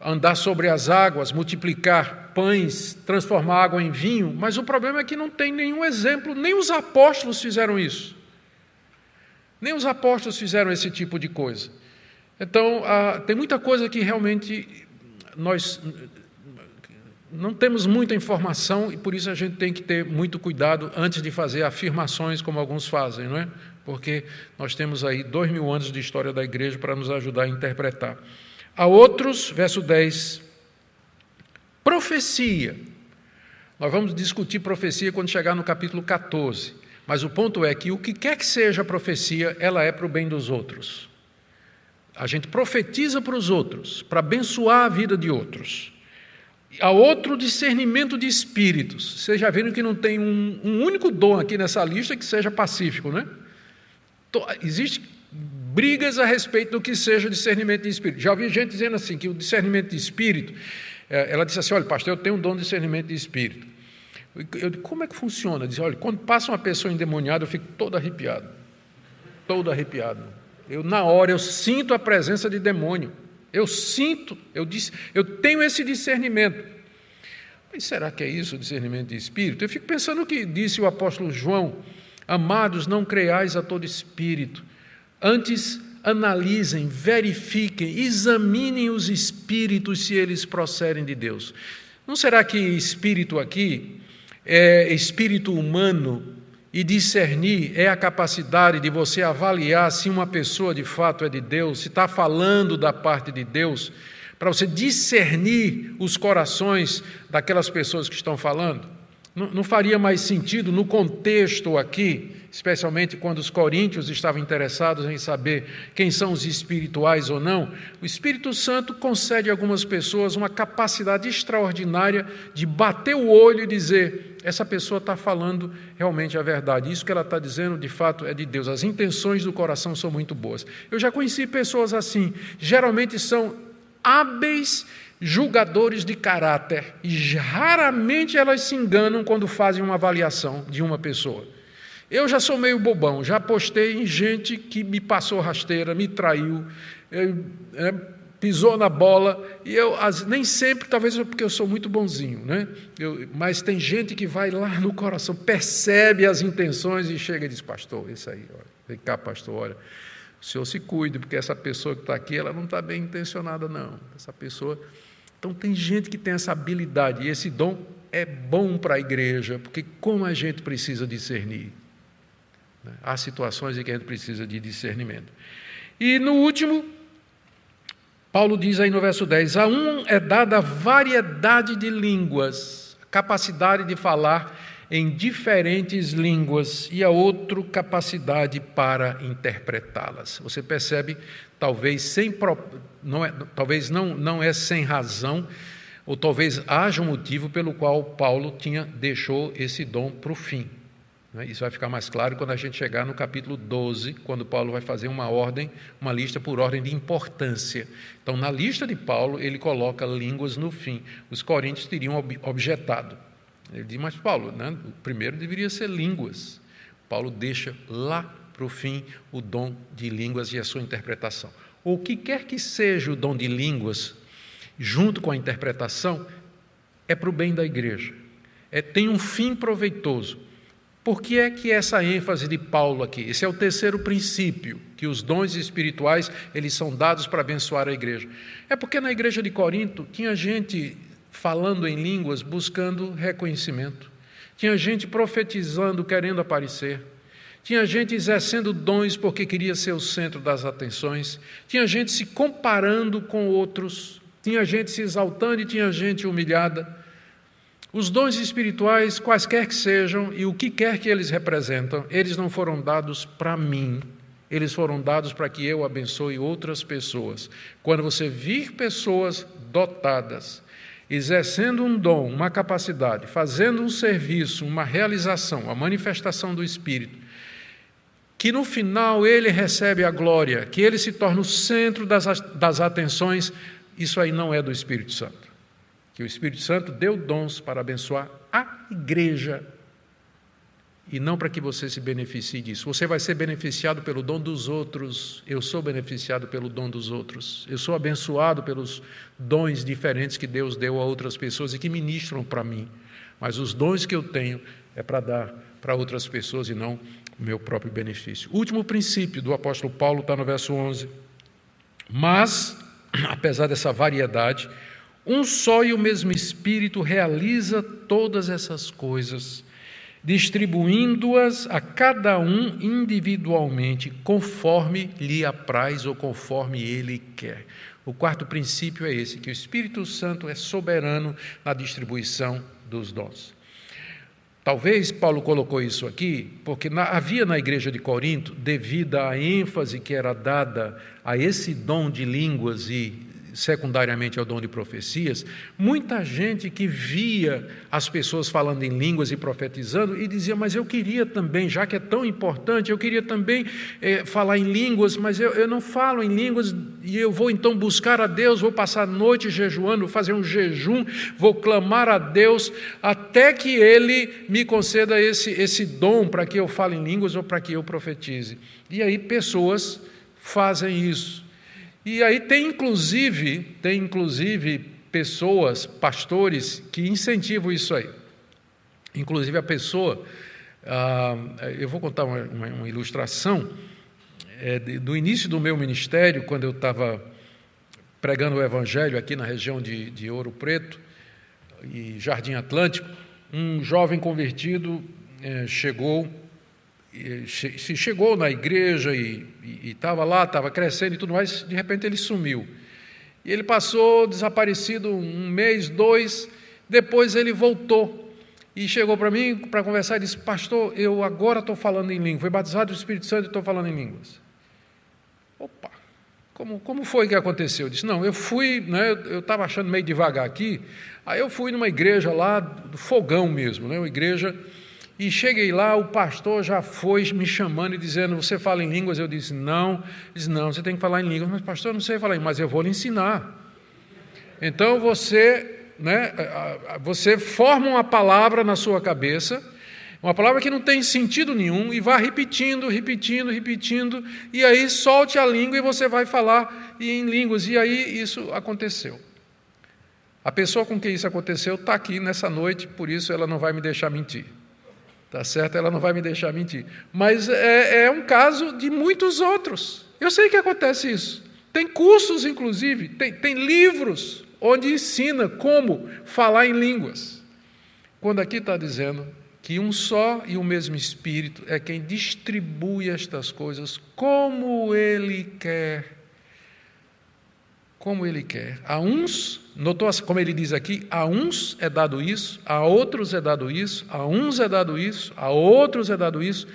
[SPEAKER 1] andar sobre as águas, multiplicar pães, transformar água em vinho, mas o problema é que não tem nenhum exemplo, nem os apóstolos fizeram isso. Nem os apóstolos fizeram esse tipo de coisa. Então, ah, tem muita coisa que realmente nós não temos muita informação e por isso a gente tem que ter muito cuidado antes de fazer afirmações como alguns fazem, não é? Porque nós temos aí dois mil anos de história da igreja para nos ajudar a interpretar. A outros, verso 10, profecia. Nós vamos discutir profecia quando chegar no capítulo 14. Mas o ponto é que o que quer que seja profecia, ela é para o bem dos outros. A gente profetiza para os outros, para abençoar a vida de outros. Há outro discernimento de espíritos. Vocês já viram que não tem um, um único dom aqui nessa lista que seja pacífico, né? Existe brigas a respeito do que seja discernimento de espírito. Já ouvi gente dizendo assim, que o discernimento de espírito, eh, ela disse assim, olha, pastor, eu tenho um dom de discernimento de espírito. Eu digo, como é que funciona? Diz, olha, quando passa uma pessoa endemoniada, eu fico todo arrepiado. Todo arrepiado. Eu, na hora, eu sinto a presença de demônio. Eu sinto, eu, disse, eu tenho esse discernimento. Mas será que é isso o discernimento de espírito? Eu fico pensando o que disse o apóstolo João: Amados, não creiais a todo espírito, antes analisem, verifiquem, examinem os espíritos se eles procedem de Deus. Não será que espírito aqui é espírito humano e discernir é a capacidade de você avaliar se uma pessoa de fato é de Deus, se está falando da parte de Deus, para você discernir os corações daquelas pessoas que estão falando? Não, não faria mais sentido no contexto aqui, especialmente quando os coríntios estavam interessados em saber quem são os espirituais ou não, o Espírito Santo concede a algumas pessoas uma capacidade extraordinária de bater o olho e dizer: essa pessoa está falando realmente a verdade, isso que ela está dizendo de fato é de Deus, as intenções do coração são muito boas. Eu já conheci pessoas assim, geralmente são hábeis julgadores de caráter e raramente elas se enganam quando fazem uma avaliação de uma pessoa. Eu já sou meio bobão, já postei em gente que me passou rasteira, me traiu, é, pisou na bola, e eu as, nem sempre, talvez porque eu sou muito bonzinho, né? Eu, mas tem gente que vai lá no coração, percebe as intenções e chega e diz, pastor, isso aí, olha, vem cá, pastor, olha, o senhor se cuide, porque essa pessoa que está aqui, ela não está bem intencionada, não. Essa pessoa então, tem gente que tem essa habilidade, e esse dom é bom para a igreja, porque como a gente precisa discernir. Né? Há situações em que a gente precisa de discernimento. E no último, Paulo diz aí no verso 10: A um é dada variedade de línguas, capacidade de falar em diferentes línguas, e a outro capacidade para interpretá-las. Você percebe talvez sem não é, talvez não, não é sem razão, ou talvez haja um motivo pelo qual Paulo tinha deixou esse dom para o fim. Né? Isso vai ficar mais claro quando a gente chegar no capítulo 12, quando Paulo vai fazer uma ordem, uma lista por ordem de importância. Então, na lista de Paulo, ele coloca línguas no fim. Os coríntios teriam objetado. Ele diz, mas Paulo, né, o primeiro deveria ser línguas. Paulo deixa lá para o fim o dom de línguas e a sua interpretação. O que quer que seja o dom de línguas, junto com a interpretação, é para o bem da igreja. É, tem um fim proveitoso. Por que é que essa ênfase de Paulo aqui? Esse é o terceiro princípio, que os dons espirituais, eles são dados para abençoar a igreja. É porque na igreja de Corinto tinha gente falando em línguas buscando reconhecimento. Tinha gente profetizando, querendo aparecer. Tinha gente exercendo dons porque queria ser o centro das atenções. Tinha gente se comparando com outros. Tinha gente se exaltando e tinha gente humilhada. Os dons espirituais, quaisquer que sejam e o que quer que eles representam, eles não foram dados para mim, eles foram dados para que eu abençoe outras pessoas. Quando você vir pessoas dotadas, exercendo um dom, uma capacidade, fazendo um serviço, uma realização, a manifestação do Espírito, que no final ele recebe a glória, que ele se torna o centro das, das atenções, isso aí não é do Espírito Santo. Que o Espírito Santo deu dons para abençoar a igreja e não para que você se beneficie disso. Você vai ser beneficiado pelo dom dos outros. Eu sou beneficiado pelo dom dos outros. Eu sou abençoado pelos dons diferentes que Deus deu a outras pessoas e que ministram para mim. Mas os dons que eu tenho é para dar para outras pessoas e não o meu próprio benefício. O último princípio do apóstolo Paulo está no verso 11. Mas, apesar dessa variedade, um só e o mesmo Espírito realiza todas essas coisas, distribuindo-as a cada um individualmente, conforme lhe apraz ou conforme ele quer. O quarto princípio é esse: que o Espírito Santo é soberano na distribuição dos dons. Talvez Paulo colocou isso aqui porque na, havia na igreja de Corinto, devido à ênfase que era dada a esse dom de línguas e secundariamente ao dom de profecias, muita gente que via as pessoas falando em línguas e profetizando e dizia, mas eu queria também, já que é tão importante, eu queria também é, falar em línguas, mas eu, eu não falo em línguas e eu vou então buscar a Deus, vou passar a noite jejuando, fazer um jejum, vou clamar a Deus até que Ele me conceda esse, esse dom para que eu fale em línguas ou para que eu profetize. E aí pessoas fazem isso. E aí tem inclusive, tem inclusive pessoas, pastores, que incentivam isso aí. Inclusive a pessoa, ah, eu vou contar uma, uma, uma ilustração é, do início do meu ministério, quando eu estava pregando o Evangelho aqui na região de, de Ouro Preto e Jardim Atlântico, um jovem convertido é, chegou se chegou na igreja e estava lá, estava crescendo e tudo mais, de repente ele sumiu. E ele passou desaparecido um mês, dois, depois ele voltou e chegou para mim para conversar e disse: Pastor, eu agora estou falando em língua, fui batizado do Espírito Santo e estou falando em línguas. Opa, como, como foi que aconteceu? Eu disse: Não, eu fui, né, eu estava achando meio devagar aqui, aí eu fui numa igreja lá, do fogão mesmo, né, uma igreja e cheguei lá, o pastor já foi me chamando e dizendo: Você fala em línguas? Eu disse: Não. Ele disse: Não, você tem que falar em línguas. Mas, pastor, eu não sei falar, mas eu vou lhe ensinar. Então você, né, você forma uma palavra na sua cabeça, uma palavra que não tem sentido nenhum, e vá repetindo, repetindo, repetindo, e aí solte a língua e você vai falar em línguas. E aí isso aconteceu. A pessoa com quem isso aconteceu está aqui nessa noite, por isso ela não vai me deixar mentir. Tá certo? Ela não vai me deixar mentir. Mas é, é um caso de muitos outros. Eu sei que acontece isso. Tem cursos, inclusive, tem, tem livros onde ensina como falar em línguas. Quando aqui está dizendo que um só e o mesmo Espírito é quem distribui estas coisas como Ele quer como ele quer. A uns, notou como ele diz aqui, a uns é dado isso, a outros é dado isso, a uns é dado isso, a outros é dado isso.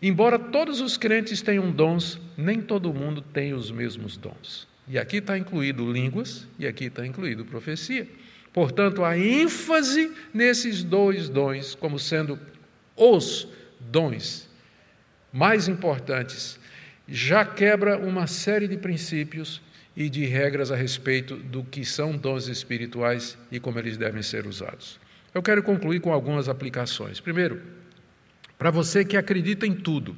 [SPEAKER 1] Embora todos os crentes tenham dons, nem todo mundo tem os mesmos dons. E aqui está incluído línguas e aqui está incluído profecia. Portanto, a ênfase nesses dois dons como sendo os dons mais importantes já quebra uma série de princípios e de regras a respeito do que são dons espirituais e como eles devem ser usados. Eu quero concluir com algumas aplicações. Primeiro, para você que acredita em tudo.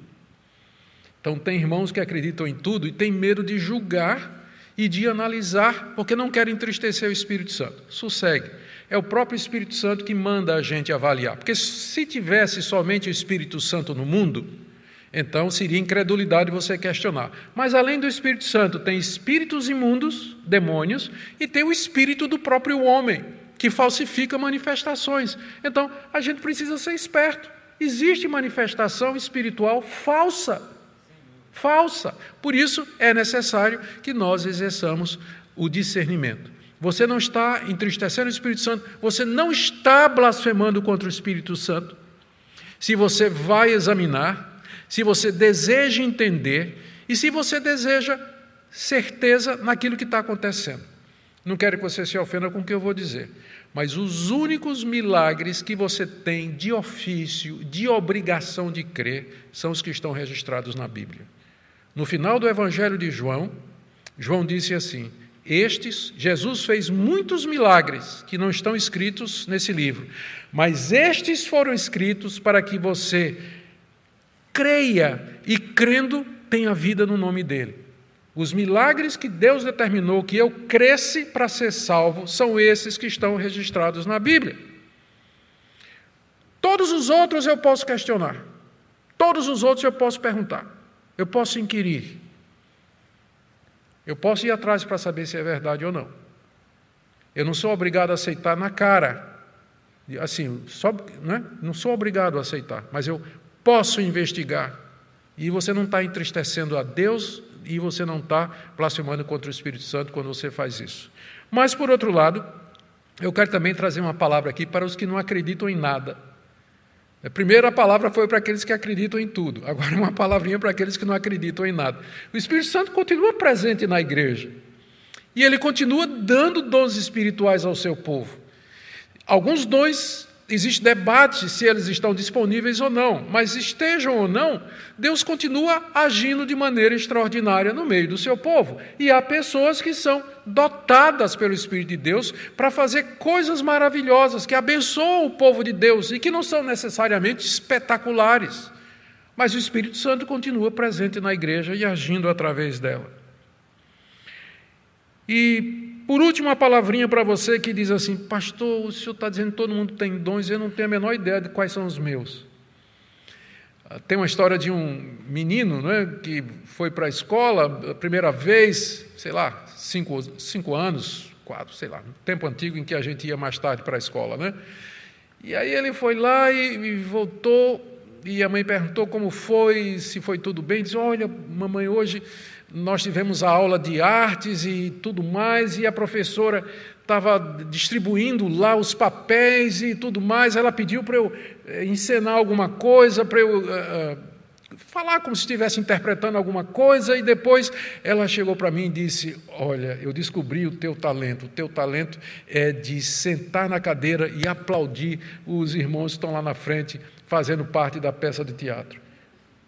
[SPEAKER 1] Então, tem irmãos que acreditam em tudo e têm medo de julgar e de analisar, porque não querem entristecer o Espírito Santo. Sossegue. É o próprio Espírito Santo que manda a gente avaliar. Porque se tivesse somente o Espírito Santo no mundo, então seria incredulidade você questionar. Mas além do Espírito Santo, tem espíritos imundos, demônios, e tem o espírito do próprio homem, que falsifica manifestações. Então a gente precisa ser esperto. Existe manifestação espiritual falsa. Falsa. Por isso é necessário que nós exerçamos o discernimento. Você não está entristecendo o Espírito Santo, você não está blasfemando contra o Espírito Santo. Se você vai examinar, se você deseja entender e se você deseja certeza naquilo que está acontecendo. Não quero que você se ofenda com o que eu vou dizer, mas os únicos milagres que você tem de ofício, de obrigação de crer, são os que estão registrados na Bíblia. No final do Evangelho de João, João disse assim: Estes, Jesus fez muitos milagres que não estão escritos nesse livro, mas estes foram escritos para que você creia e crendo tenha vida no nome dele. Os milagres que Deus determinou que eu cresce para ser salvo são esses que estão registrados na Bíblia. Todos os outros eu posso questionar. Todos os outros eu posso perguntar. Eu posso inquirir. Eu posso ir atrás para saber se é verdade ou não. Eu não sou obrigado a aceitar na cara. Assim, só, né? não sou obrigado a aceitar, mas eu posso investigar. E você não está entristecendo a Deus e você não está blasfemando contra o Espírito Santo quando você faz isso. Mas, por outro lado, eu quero também trazer uma palavra aqui para os que não acreditam em nada. A primeira palavra foi para aqueles que acreditam em tudo, agora uma palavrinha para aqueles que não acreditam em nada. O Espírito Santo continua presente na igreja. E ele continua dando dons espirituais ao seu povo. Alguns dons, existe debate se eles estão disponíveis ou não, mas estejam ou não, Deus continua agindo de maneira extraordinária no meio do seu povo. E há pessoas que são dotadas pelo Espírito de Deus para fazer coisas maravilhosas, que abençoam o povo de Deus e que não são necessariamente espetaculares. Mas o Espírito Santo continua presente na igreja e agindo através dela. E, por último, uma palavrinha para você que diz assim: Pastor, o senhor está dizendo que todo mundo tem dons eu não tenho a menor ideia de quais são os meus. Ah, tem uma história de um menino né, que foi para a escola a primeira vez, sei lá, cinco, cinco anos, quatro, sei lá, um tempo antigo em que a gente ia mais tarde para a escola. Né? E aí ele foi lá e, e voltou e a mãe perguntou como foi, se foi tudo bem. Diz: Olha, mamãe, hoje nós tivemos a aula de artes e tudo mais, e a professora estava distribuindo lá os papéis e tudo mais. Ela pediu para eu eh, encenar alguma coisa, para eu. Uh, falar como se estivesse interpretando alguma coisa, e depois ela chegou para mim e disse: Olha, eu descobri o teu talento. O teu talento é de sentar na cadeira e aplaudir os irmãos que estão lá na frente fazendo parte da peça de teatro.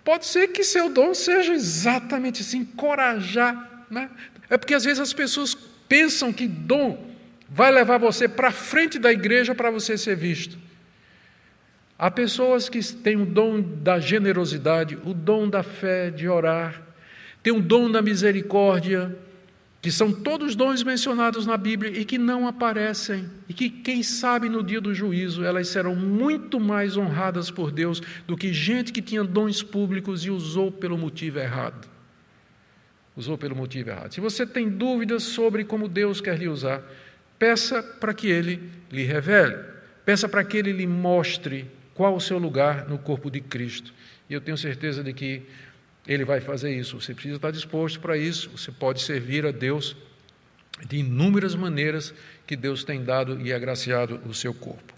[SPEAKER 1] Pode ser que seu dom seja exatamente assim, encorajar. Né? É porque às vezes as pessoas pensam que dom vai levar você para frente da igreja para você ser visto. Há pessoas que têm o dom da generosidade, o dom da fé, de orar, têm o dom da misericórdia, que são todos dons mencionados na Bíblia e que não aparecem, e que, quem sabe, no dia do juízo, elas serão muito mais honradas por Deus do que gente que tinha dons públicos e usou pelo motivo errado. Usou pelo motivo errado. Se você tem dúvidas sobre como Deus quer lhe usar, peça para que Ele lhe revele, peça para que Ele lhe mostre qual o seu lugar no corpo de Cristo. E eu tenho certeza de que ele vai fazer isso. Você precisa estar disposto para isso. Você pode servir a Deus de inúmeras maneiras que Deus tem dado e agraciado o seu corpo.